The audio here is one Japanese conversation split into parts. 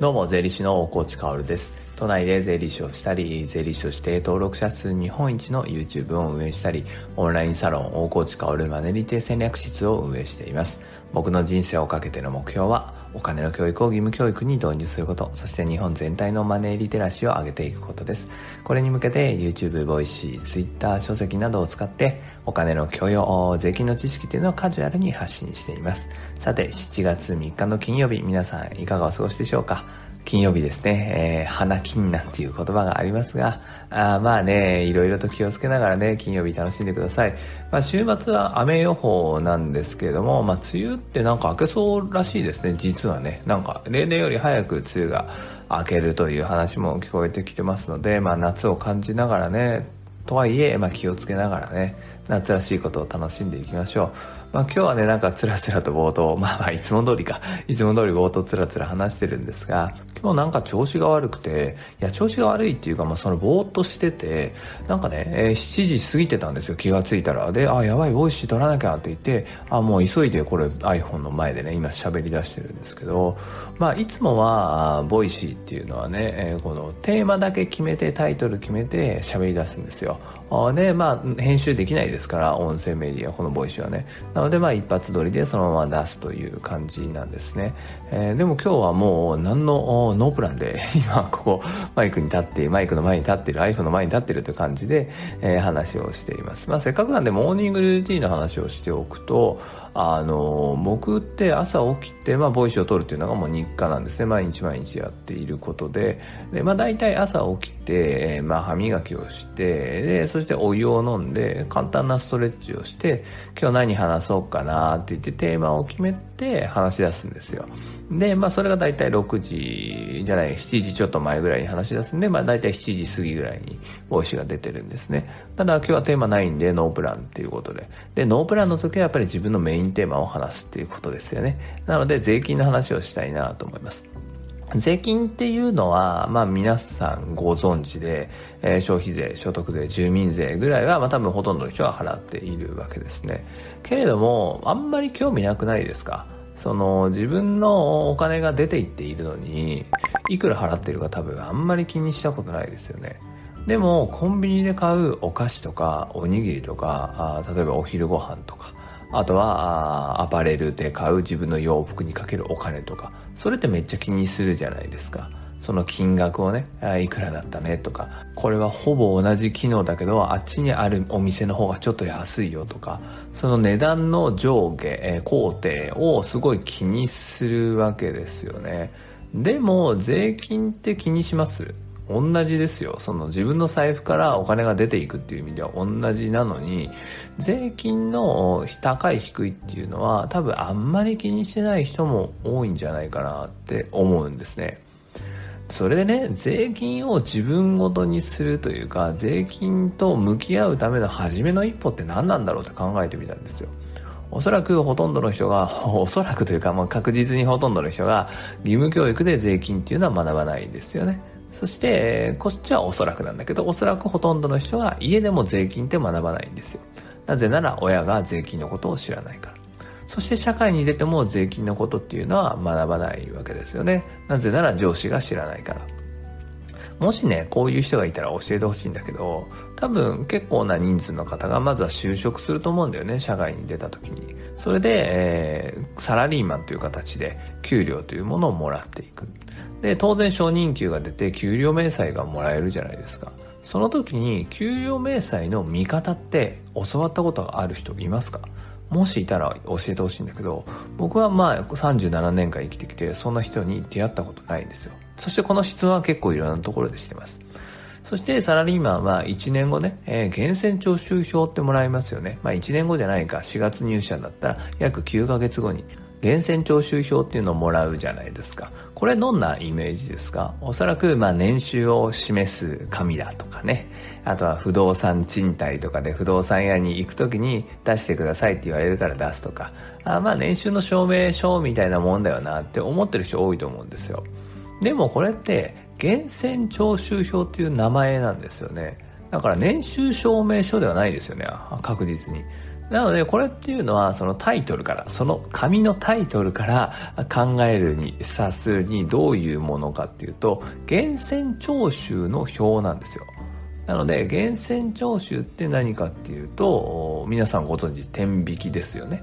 どうも、税理士の大河内薫です。都内で税理士をしたり、税理士として登録者数日本一の YouTube を運営したり、オンラインサロン大河内薫マネリテ戦略室を運営しています。僕の人生をかけての目標は、お金の教育を義務教育に導入すること、そして日本全体のマネーリテラシーを上げていくことです。これに向けて YouTube、 Voicy、Twitter、書籍などを使って、お金の教養、税金の知識というのをカジュアルに発信しています。さて、7月3日の金曜日、皆さんいかがお過ごしでしょうか？金曜日ですね、えー、花金なんていう言葉がありますが、あまあね、いろいろと気をつけながらね、金曜日楽しんでください。まあ週末は雨予報なんですけれども、まあ梅雨ってなんか明けそうらしいですね、実はね。なんか例年より早く梅雨が明けるという話も聞こえてきてますので、まあ夏を感じながらね、とはいえ、まあ気をつけながらね、夏らしいことを楽しんでいきましょう。まあ今日はね、なんかつらつらと冒頭、まあまあいつも通りか、いつも通り冒頭つらつら話してるんですが、今日なんか調子が悪くて、いや調子が悪いっていうか、まあそのぼーっとしてて、なんかね、えー、7時過ぎてたんですよ、気がついたら。で、あ、やばい、 Voicy 取らなきゃって言って、あ、もう急いでこれ iPhone の前でね、今喋り出してるんですけど、まあいつもは、 Voicy っていうのはね、えー、このテーマだけ決めて、タイトル決めて喋り出すんですよ。で、まあ編集できないですから、音声メディア、この Voicy はね。なのでまあ一発撮りでそのまま出すという感じなんですね。えー、でも今日はもう何のノープランで 今ここマイクに立って、マイクの前に立ってる、iPhone の前に立ってるという感じで、えー、話をしています。まあせっかくなんでモーニングルーティンの話をしておくと、あの僕って朝起きて、まあ、 Voicy を取るっていうのがもう日課なんですね。毎日毎日やっていることで。で、まあ、大体朝起きて、まあ、歯磨きをしてでそしてお湯を飲んで簡単なストレッチをして今日何話そうかなって言ってテーマを決めて話し出すんですよで、まあ、それが大体6時じゃない、7時ちょっと前ぐらいに話し出すんで、まあ、大体7時過ぎぐらいに Voicy が出てるんですね。ただ、今日はテーマないんで、ノープランっていうことで。で、ノープランの時はやっぱり自分のメインテーマを話すっていうことですよね。なので、税金の話をしたいなと思います。税金っていうのは、まあ皆さんご存知で、えー、消費税、所得税、住民税ぐらいは、まあ多分ほとんどの人は払っているわけですね。けれども、あんまり興味なくないですか？その自分のお金が出ていっているのにいくら払ってるか多分あんまり気にしたことないですよねでもコンビニで買うお菓子とかおにぎりとかあ例えばお昼ご飯とかあとはアパレルで買う自分の洋服にかけるお金とか。それってめっちゃ気にするじゃないですか。その金額をね、いくらだったねとか、これはほぼ同じ機能だけど、あっちにあるお店の方がちょっと安いよとか、その値段の上下、工程をすごい気にするわけですよね。でも、税金って気にします？同じですよ。その自分の財布からお金が出ていくっていう意味では同じなのに、税金の高い低いっていうのは多分あんまり気にしてない人も多いんじゃないかなって思うんですね。それでね、税金を自分ごとにするというか、税金と向き合うための初めの一歩って何なんだろうって考えてみたんですよ。おそらくほとんどの人が、おそらくというか、まあ、確実にほとんどの人が、義務教育で税金っていうのは学ばないんですよね。そして、こっちはおそらくなんだけど、おそらくほとんどの人が家でも税金って学ばないんですよ。なぜなら親が税金のことを知らないから。そして社会に出ても税金のことっていうのは学ばないわけですよね。なぜなら上司が知らないから。もしね、こういう人がいたら教えてほしいんだけど、多分結構な人数の方がまずは就職すると思うんだよね、社会に出た時に。それで、えー、サラリーマンという形で給料というものをもらっていく。で、当然初任給が出て給料明細がもらえるじゃないですか。その時に給料明細の見方って教わったことがある人いますか？もしいたら教えてほしいんだけど、僕はまあ37年間生きてきて、そんな人に出会ったことないんですよ。そしてこの質問は結構いろんなところでしてます。そしてサラリーマンは1年後ね、えー、源泉徴収票ってもらいますよね。まあ1年後じゃないか、4月入社だったら約9ヶ月後に源泉徴収票っていうのをもらうじゃないですか。これどんなイメージですか？おそらく、まあ、年収を示す紙だとかね。あとは不動産賃貸とかで不動産屋に行くときに出してくださいって言われるから出すとか。あまあ、年収の証明書みたいなもんだよなって思ってる人多いと思うんですよ。でもこれって、源泉徴収票っていう名前なんですよね。だから年収証明書ではないですよね。確実に。なのでこれっていうのはそのタイトルからその紙のタイトルから考えるに察するにどういうものかっていうと源泉徴収の表なんですよなので源泉徴収って何かっていうと皆さんご存知天引きですよね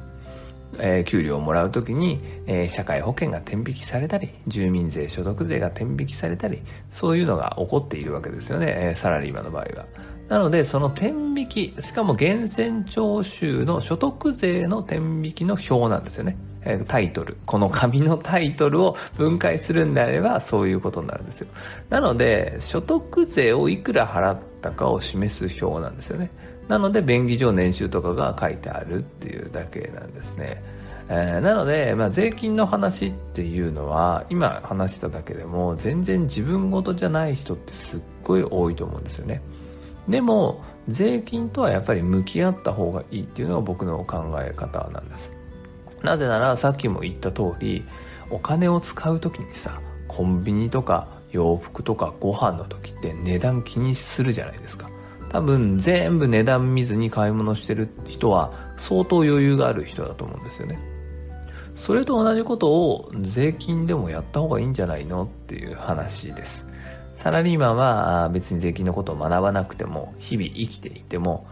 えー、給料をもらうときに、えー、社会保険が天引きされたり、住民税、所得税が天引きされたり、そういうのが起こっているわけですよね、えー、サラリーマンの場合は。なので、その天引き、しかも源泉徴収の所得税の天引きの表なんですよね。えタイトル。この紙のタイトルを分解するんであれば、そういうことになるんですよ。なので、所得税をいくら払ったかを示す表なんですよね。なので、便宜上年収とかが書いてあるっていうだけなんですね。えー、なので、まあ、税金の話っていうのは今話しただけでも全然自分事じゃない人ってすっごい多いと思うんですよね。でも税金とはやっぱり向き合った方がいいっていうのが僕の考え方なんですなぜならさっきも言った通りお金を使う時にさコンビニとか洋服とかご飯の時って値段気にするじゃないですか多分全部値段見ずに買い物してる人は相当余裕がある人だと思うんですよねそれと同じことを税金でもやった方がいいんじゃないのっていう話ですサラリーマンは別に税金のことを学ばなくても、日々生きていても、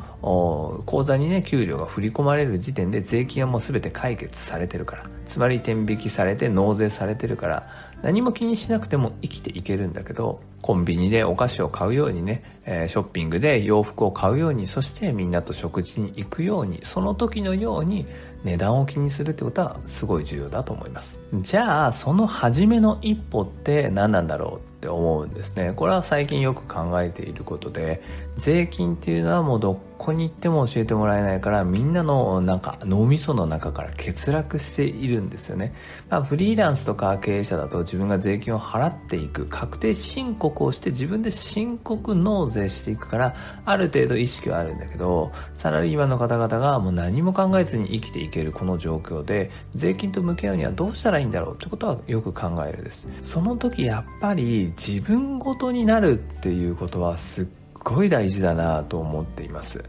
口座にね、給料が振り込まれる時点で税金はもう全て解決されてるから。つまり天引きされて納税されてるから、何も気にしなくても生きていけるんだけど、コンビニでお菓子を買うようにね、えショッピングで洋服を買うように、そしてみんなと食事に行くように、その時のように値段を気にするってことはすごい重要だと思います。じゃあ、その初めの一歩って何なんだろうって思うんですね。これは最近よく考えていることで、税金っていうのはもうどっこに行っても教えてもらえないからみんなのなんか脳みその中から欠落しているんですよね、まあ、フリーランスとか経営者だと自分が税金を払っていく確定申告をして自分で申告納税していくからある程度意識はあるんだけどサラリーマンの方々がもう何も考えずに生きていけるこの状況で税金と向き合うにはどうしたらいいんだろうってことはよく考えるです。その時やっぱり自分ごとになるっていうことはすっごい大事だなと思っています。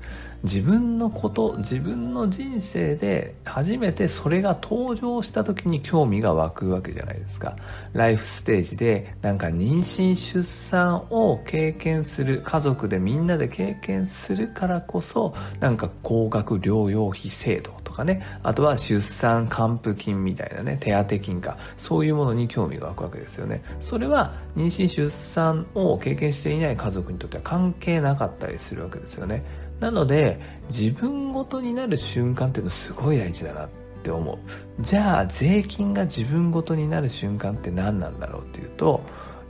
自分のこと自分の人生で初めてそれが登場した時に興味が湧くわけじゃないですか。ライフステージでなんか妊娠出産を経験する家族でみんなで経験するからこそなんか高額療養費制度かね。あとは出産還付金みたいなね手当金か。そういうものに興味が湧くわけですよね。それは妊娠出産を経験していない家族にとっては関係なかったりするわけですよね。なので自分ごとになる瞬間っていうのすごい大事だなって思う。じゃあ税金が自分ごとになる瞬間って何なんだろうっていうと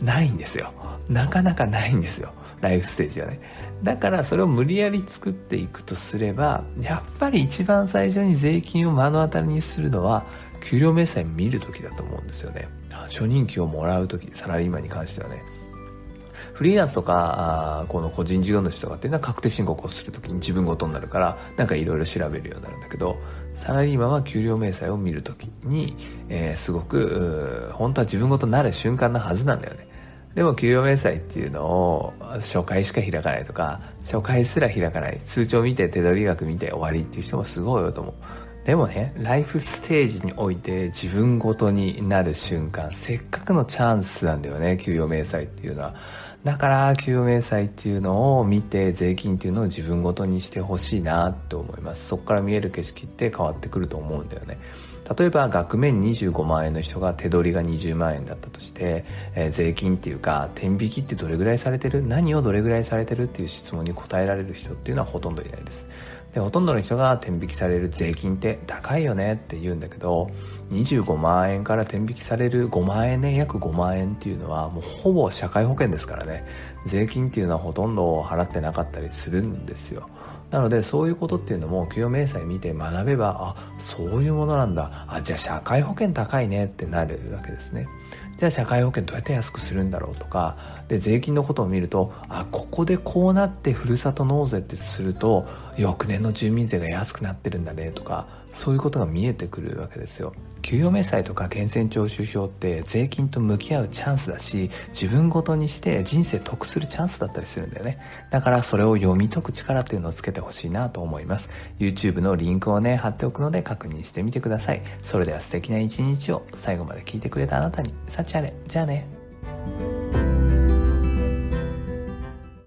ないんですよ。なかなかないんですよ。ライフステージはね。だからそれを無理やり作っていくとすればやっぱり一番最初に税金を目の当たりにするのは給料明細見るときだと思うんですよね。初任給をもらうときサラリーマンに関してはね。フリーランスとかあこの個人事業主とかっていうのは確定申告をするときに自分ごとになるからなんかいろいろ調べるようになるんだけどサラリーマンは給料明細を見るときに、えー、すごく本当は自分ごとになる瞬間なはずなんだよね。でも給料明細っていうのを初回しか開かないとか初回すら開かない通帳見て手取り額見て終わりっていう人もすごいよと思う。でもね、ライフステージにおいて自分ごとになる瞬間、せっかくのチャンスなんだよね、給与明細っていうのは。だから給与明細っていうのを見て税金っていうのを自分ごとにしてほしいなって思います。そこから見える景色って変わってくると思うんだよね。例えば額面25万円の人が手取りが20万円だったとして、えー、税金っていうか天引きってどれぐらいされてる？何をどれぐらいされてるっていう質問に答えられる人っていうのはほとんどいないです。でほとんどの人が天引きされる税金って高いよねって言うんだけど25万円から天引きされる5万円ね約5万円っていうのはもうほぼ社会保険ですからね。税金っていうのはほとんど払ってなかったりするんですよ。なのでそういうことっていうのも給与明細見て学べばあそういうものなんだ。あじゃあ社会保険高いねってなるわけですね。じゃあ社会保険どうやって安くするんだろうとか。で税金のことを見るとあここでこうなってふるさと納税ってすると翌年の住民税が安くなってるんだねとか。そういうことが見えてくるわけですよ。給与明細とか源泉徴収票って税金と向き合うチャンスだし自分ごとにして人生得するチャンスだったりするんだよね。だからそれを読み解く力っていうのをつけてほしいなと思います。YouTube のリンクをね貼っておくので確認してみてください。それでは素敵な一日を最後まで聞いてくれたあなたに幸あれ。じゃあね。